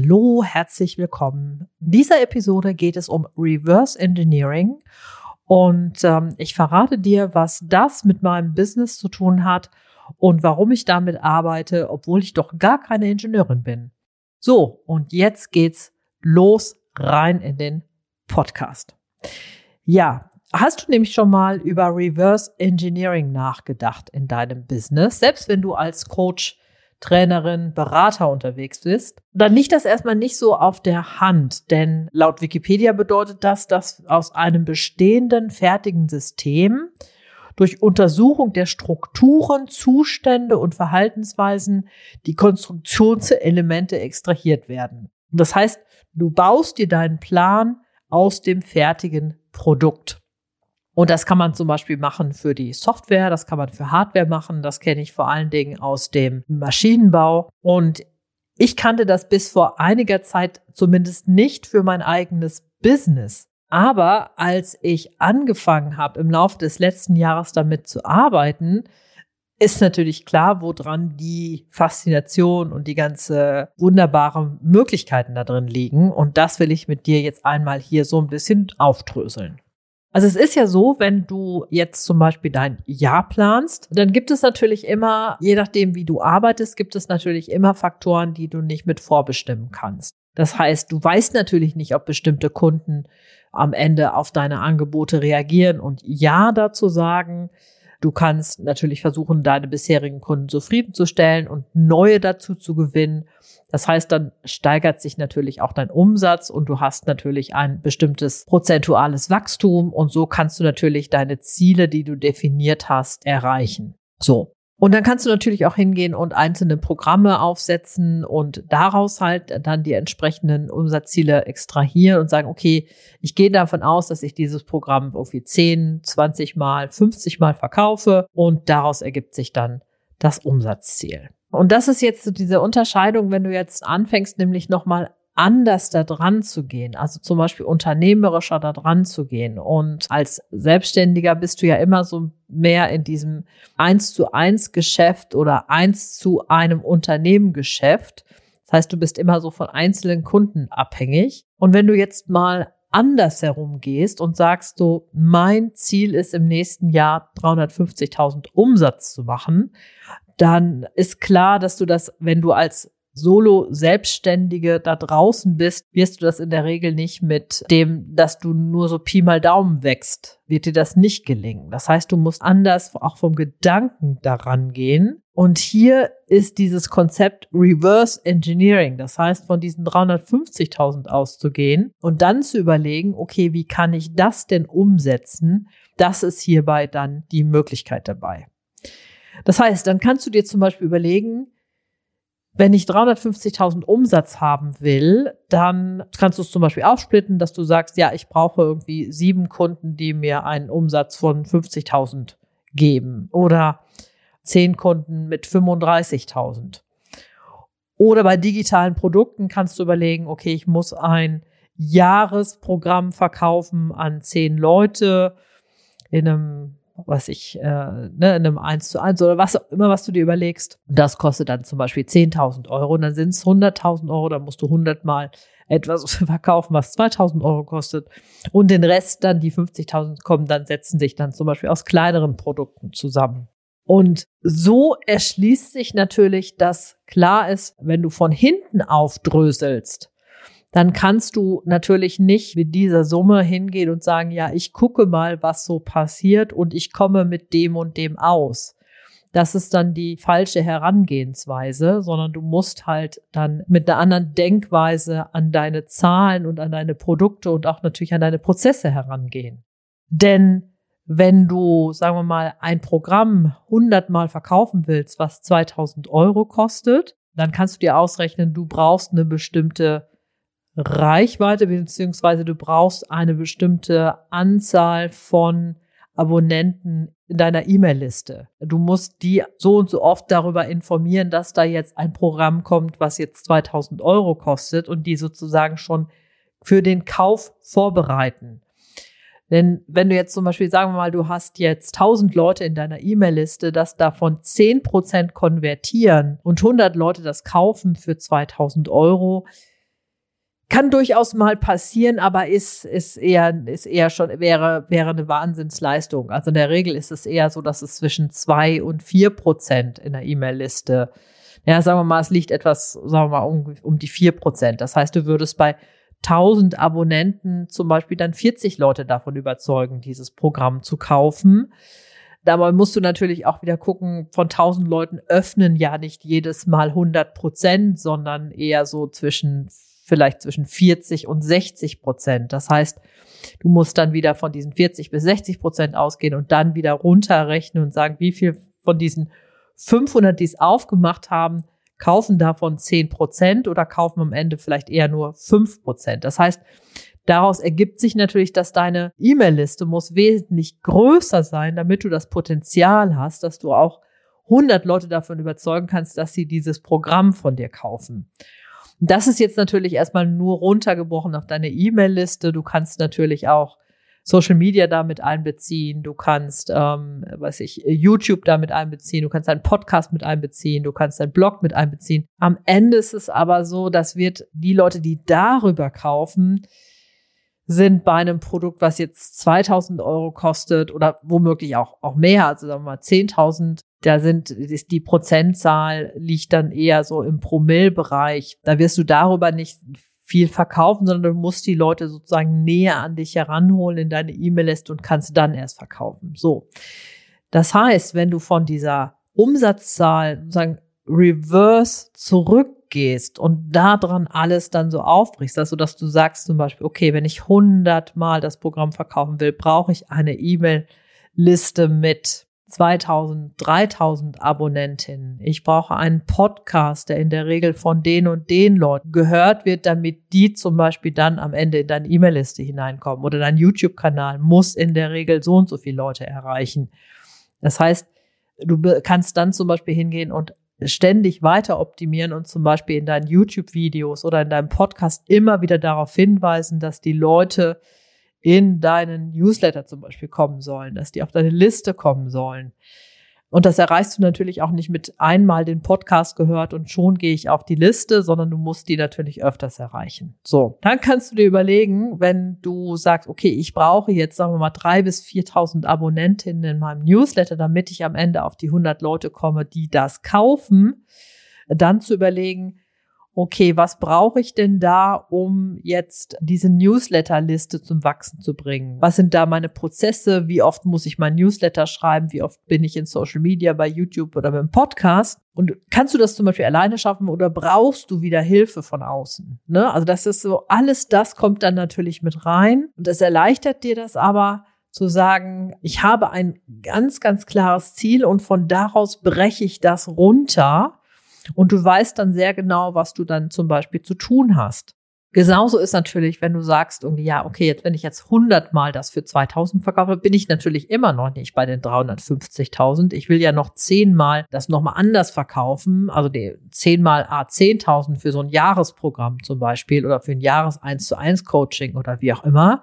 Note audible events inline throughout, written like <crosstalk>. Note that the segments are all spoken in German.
Hallo, herzlich willkommen. In dieser Episode geht es um Reverse Engineering und ähm, ich verrate dir, was das mit meinem Business zu tun hat und warum ich damit arbeite, obwohl ich doch gar keine Ingenieurin bin. So, und jetzt geht's los rein in den Podcast. Ja, hast du nämlich schon mal über Reverse Engineering nachgedacht in deinem Business, selbst wenn du als Coach Trainerin, Berater unterwegs bist, dann liegt das erstmal nicht so auf der Hand, denn laut Wikipedia bedeutet das, dass aus einem bestehenden, fertigen System durch Untersuchung der Strukturen, Zustände und Verhaltensweisen die Konstruktionselemente extrahiert werden. das heißt, du baust dir deinen Plan aus dem fertigen Produkt. Und das kann man zum Beispiel machen für die Software, das kann man für Hardware machen, das kenne ich vor allen Dingen aus dem Maschinenbau. Und ich kannte das bis vor einiger Zeit zumindest nicht für mein eigenes Business. Aber als ich angefangen habe, im Laufe des letzten Jahres damit zu arbeiten, ist natürlich klar, woran die Faszination und die ganze wunderbaren Möglichkeiten da drin liegen. Und das will ich mit dir jetzt einmal hier so ein bisschen aufdröseln. Also es ist ja so, wenn du jetzt zum Beispiel dein Jahr planst, dann gibt es natürlich immer, je nachdem wie du arbeitest, gibt es natürlich immer Faktoren, die du nicht mit vorbestimmen kannst. Das heißt, du weißt natürlich nicht, ob bestimmte Kunden am Ende auf deine Angebote reagieren und Ja dazu sagen. Du kannst natürlich versuchen, deine bisherigen Kunden zufriedenzustellen und neue dazu zu gewinnen. Das heißt, dann steigert sich natürlich auch dein Umsatz und du hast natürlich ein bestimmtes prozentuales Wachstum und so kannst du natürlich deine Ziele, die du definiert hast, erreichen. So. Und dann kannst du natürlich auch hingehen und einzelne Programme aufsetzen und daraus halt dann die entsprechenden Umsatzziele extrahieren und sagen, okay, ich gehe davon aus, dass ich dieses Programm irgendwie 10, 20 mal, 50 mal verkaufe und daraus ergibt sich dann das Umsatzziel. Und das ist jetzt so diese Unterscheidung, wenn du jetzt anfängst, nämlich nochmal anders da dran zu gehen, also zum Beispiel unternehmerischer da dran zu gehen. Und als Selbstständiger bist du ja immer so mehr in diesem eins zu eins Geschäft oder eins zu einem Unternehmen Geschäft. Das heißt, du bist immer so von einzelnen Kunden abhängig. Und wenn du jetzt mal andersherum gehst und sagst so, mein Ziel ist im nächsten Jahr 350.000 Umsatz zu machen, dann ist klar, dass du das, wenn du als Solo-Selbstständige da draußen bist, wirst du das in der Regel nicht mit dem, dass du nur so Pi mal Daumen wächst, wird dir das nicht gelingen. Das heißt, du musst anders auch vom Gedanken daran gehen. Und hier ist dieses Konzept Reverse Engineering. Das heißt, von diesen 350.000 auszugehen und dann zu überlegen, okay, wie kann ich das denn umsetzen? Das ist hierbei dann die Möglichkeit dabei. Das heißt, dann kannst du dir zum Beispiel überlegen, wenn ich 350.000 Umsatz haben will, dann kannst du es zum Beispiel aufsplitten, dass du sagst, ja, ich brauche irgendwie sieben Kunden, die mir einen Umsatz von 50.000 geben oder zehn Kunden mit 35.000. Oder bei digitalen Produkten kannst du überlegen, okay, ich muss ein Jahresprogramm verkaufen an zehn Leute in einem was ich, äh, ne, in einem 1 zu 1 oder was auch immer, was du dir überlegst. Das kostet dann zum Beispiel 10.000 Euro und dann sind es 100.000 Euro, dann musst du 100 mal etwas <laughs> verkaufen, was 2.000 Euro kostet und den Rest dann, die 50.000 kommen, dann setzen sich dann zum Beispiel aus kleineren Produkten zusammen. Und so erschließt sich natürlich, dass klar ist, wenn du von hinten aufdröselst, dann kannst du natürlich nicht mit dieser Summe hingehen und sagen, ja, ich gucke mal, was so passiert und ich komme mit dem und dem aus. Das ist dann die falsche Herangehensweise, sondern du musst halt dann mit einer anderen Denkweise an deine Zahlen und an deine Produkte und auch natürlich an deine Prozesse herangehen. Denn wenn du, sagen wir mal, ein Programm hundertmal verkaufen willst, was 2000 Euro kostet, dann kannst du dir ausrechnen, du brauchst eine bestimmte Reichweite, beziehungsweise du brauchst eine bestimmte Anzahl von Abonnenten in deiner E-Mail-Liste. Du musst die so und so oft darüber informieren, dass da jetzt ein Programm kommt, was jetzt 2000 Euro kostet und die sozusagen schon für den Kauf vorbereiten. Denn wenn du jetzt zum Beispiel, sagen wir mal, du hast jetzt 1000 Leute in deiner E-Mail-Liste, dass davon 10% konvertieren und 100 Leute das kaufen für 2000 Euro, kann durchaus mal passieren, aber ist, ist eher, ist eher schon, wäre, wäre eine Wahnsinnsleistung. Also in der Regel ist es eher so, dass es zwischen zwei und vier Prozent in der E-Mail-Liste, ja, sagen wir mal, es liegt etwas, sagen wir mal, um, um die vier Prozent. Das heißt, du würdest bei 1000 Abonnenten zum Beispiel dann 40 Leute davon überzeugen, dieses Programm zu kaufen. Dabei musst du natürlich auch wieder gucken, von 1000 Leuten öffnen ja nicht jedes Mal 100 Prozent, sondern eher so zwischen vielleicht zwischen 40 und 60 Prozent. Das heißt, du musst dann wieder von diesen 40 bis 60 Prozent ausgehen und dann wieder runterrechnen und sagen, wie viel von diesen 500, die es aufgemacht haben, kaufen davon 10 Prozent oder kaufen am Ende vielleicht eher nur 5 Prozent. Das heißt, daraus ergibt sich natürlich, dass deine E-Mail-Liste muss wesentlich größer sein, damit du das Potenzial hast, dass du auch 100 Leute davon überzeugen kannst, dass sie dieses Programm von dir kaufen. Das ist jetzt natürlich erstmal nur runtergebrochen auf deine E-Mail-Liste. Du kannst natürlich auch Social Media damit einbeziehen, du kannst, ähm, weiß ich, YouTube damit einbeziehen, du kannst deinen Podcast mit einbeziehen, du kannst deinen Blog mit einbeziehen. Am Ende ist es aber so, dass wird die Leute, die darüber kaufen, sind bei einem Produkt, was jetzt 2000 Euro kostet oder womöglich auch, auch mehr, also sagen wir mal 10.000 da sind, ist die Prozentzahl liegt dann eher so im Promillbereich. Da wirst du darüber nicht viel verkaufen, sondern du musst die Leute sozusagen näher an dich heranholen in deine E-Mail-Liste und kannst dann erst verkaufen. So. Das heißt, wenn du von dieser Umsatzzahl sozusagen reverse zurückgehst und daran alles dann so aufbrichst, also dass du sagst zum Beispiel, okay, wenn ich 100 Mal das Programm verkaufen will, brauche ich eine E-Mail-Liste mit 2000, 3000 Abonnentinnen. Ich brauche einen Podcast, der in der Regel von den und den Leuten gehört wird, damit die zum Beispiel dann am Ende in deine E-Mail-Liste hineinkommen. Oder dein YouTube-Kanal muss in der Regel so und so viele Leute erreichen. Das heißt, du kannst dann zum Beispiel hingehen und ständig weiter optimieren und zum Beispiel in deinen YouTube-Videos oder in deinem Podcast immer wieder darauf hinweisen, dass die Leute in deinen Newsletter zum Beispiel kommen sollen, dass die auf deine Liste kommen sollen. Und das erreichst du natürlich auch nicht mit einmal den Podcast gehört und schon gehe ich auf die Liste, sondern du musst die natürlich öfters erreichen. So, dann kannst du dir überlegen, wenn du sagst, okay, ich brauche jetzt, sagen wir mal, drei bis 4.000 Abonnentinnen in meinem Newsletter, damit ich am Ende auf die 100 Leute komme, die das kaufen, dann zu überlegen, okay, was brauche ich denn da, um jetzt diese Newsletterliste zum Wachsen zu bringen? Was sind da meine Prozesse? Wie oft muss ich mein Newsletter schreiben? Wie oft bin ich in Social Media, bei YouTube oder beim Podcast? Und kannst du das zum Beispiel alleine schaffen oder brauchst du wieder Hilfe von außen? Ne? Also das ist so, alles das kommt dann natürlich mit rein und es erleichtert dir das aber, zu sagen, ich habe ein ganz, ganz klares Ziel und von daraus breche ich das runter und du weißt dann sehr genau, was du dann zum Beispiel zu tun hast. Genauso ist natürlich, wenn du sagst, irgendwie, ja, okay, jetzt, wenn ich jetzt 100 Mal das für 2000 verkaufe, bin ich natürlich immer noch nicht bei den 350.000. Ich will ja noch 10 Mal das nochmal anders verkaufen, also die 10 mal A 10.000 für so ein Jahresprogramm zum Beispiel oder für ein Jahres 1 zu 1 Coaching oder wie auch immer.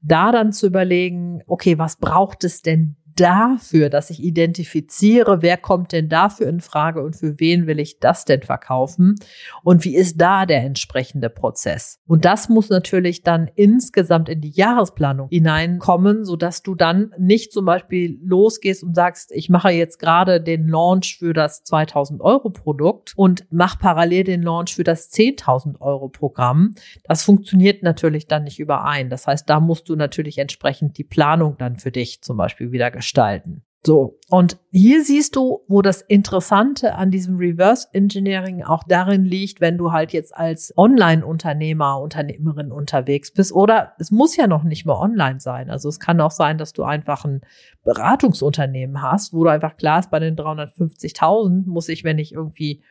Da dann zu überlegen, okay, was braucht es denn dafür, dass ich identifiziere, wer kommt denn dafür in Frage und für wen will ich das denn verkaufen und wie ist da der entsprechende Prozess. Und das muss natürlich dann insgesamt in die Jahresplanung hineinkommen, so dass du dann nicht zum Beispiel losgehst und sagst, ich mache jetzt gerade den Launch für das 2000 Euro Produkt und mach parallel den Launch für das 10.000 Euro Programm. Das funktioniert natürlich dann nicht überein. Das heißt, da musst du natürlich entsprechend die Planung dann für dich zum Beispiel wieder gestalten gestalten. So. Und hier siehst du, wo das Interessante an diesem Reverse Engineering auch darin liegt, wenn du halt jetzt als Online-Unternehmer, Unternehmerin unterwegs bist. Oder es muss ja noch nicht mal online sein. Also es kann auch sein, dass du einfach ein Beratungsunternehmen hast, wo du einfach klar ist, bei den 350.000 muss ich, wenn ich irgendwie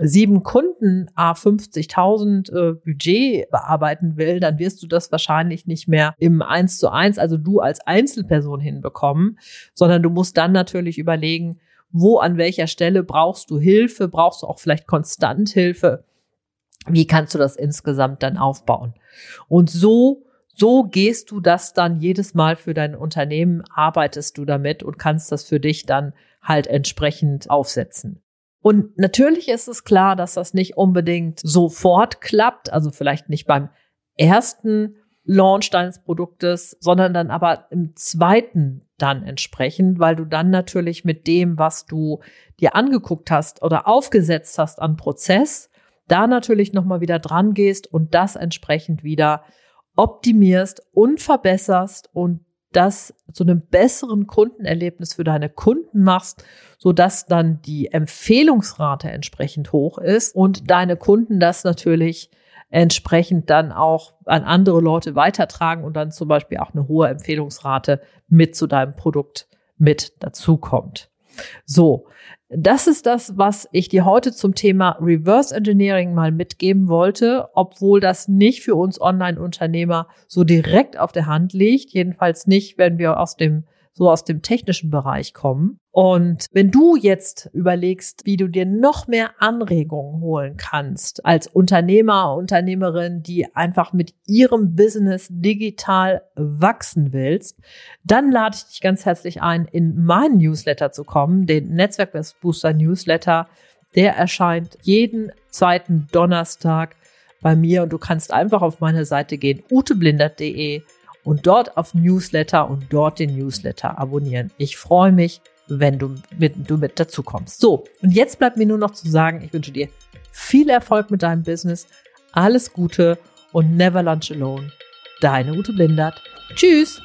sieben Kunden a 50.000 äh, Budget bearbeiten will, dann wirst du das wahrscheinlich nicht mehr im Eins zu eins, also du als Einzelperson hinbekommen, sondern du musst dann natürlich überlegen, wo an welcher Stelle brauchst du Hilfe, brauchst du auch vielleicht konstant Hilfe. Wie kannst du das insgesamt dann aufbauen? Und so so gehst du das dann jedes Mal für dein Unternehmen, arbeitest du damit und kannst das für dich dann halt entsprechend aufsetzen. Und natürlich ist es klar, dass das nicht unbedingt sofort klappt, also vielleicht nicht beim ersten Launch deines Produktes, sondern dann aber im zweiten dann entsprechend, weil du dann natürlich mit dem, was du dir angeguckt hast oder aufgesetzt hast an Prozess, da natürlich nochmal wieder dran gehst und das entsprechend wieder optimierst und verbesserst und das zu einem besseren Kundenerlebnis für deine Kunden machst, so dass dann die Empfehlungsrate entsprechend hoch ist und deine Kunden das natürlich entsprechend dann auch an andere Leute weitertragen und dann zum Beispiel auch eine hohe Empfehlungsrate mit zu deinem Produkt mit dazukommt. So, das ist das, was ich dir heute zum Thema Reverse Engineering mal mitgeben wollte, obwohl das nicht für uns Online-Unternehmer so direkt auf der Hand liegt. Jedenfalls nicht, wenn wir aus dem so aus dem technischen Bereich kommen. Und wenn du jetzt überlegst, wie du dir noch mehr Anregungen holen kannst als Unternehmer, Unternehmerin, die einfach mit ihrem Business digital wachsen willst, dann lade ich dich ganz herzlich ein, in meinen Newsletter zu kommen, den Netzwerkbooster Newsletter. Der erscheint jeden zweiten Donnerstag bei mir und du kannst einfach auf meine Seite gehen, uteblindert.de und dort auf Newsletter und dort den Newsletter abonnieren. Ich freue mich, wenn du mit, du mit dazu kommst. So, und jetzt bleibt mir nur noch zu sagen, ich wünsche dir viel Erfolg mit deinem Business, alles Gute und never lunch alone. Deine Ute Blindert. Tschüss!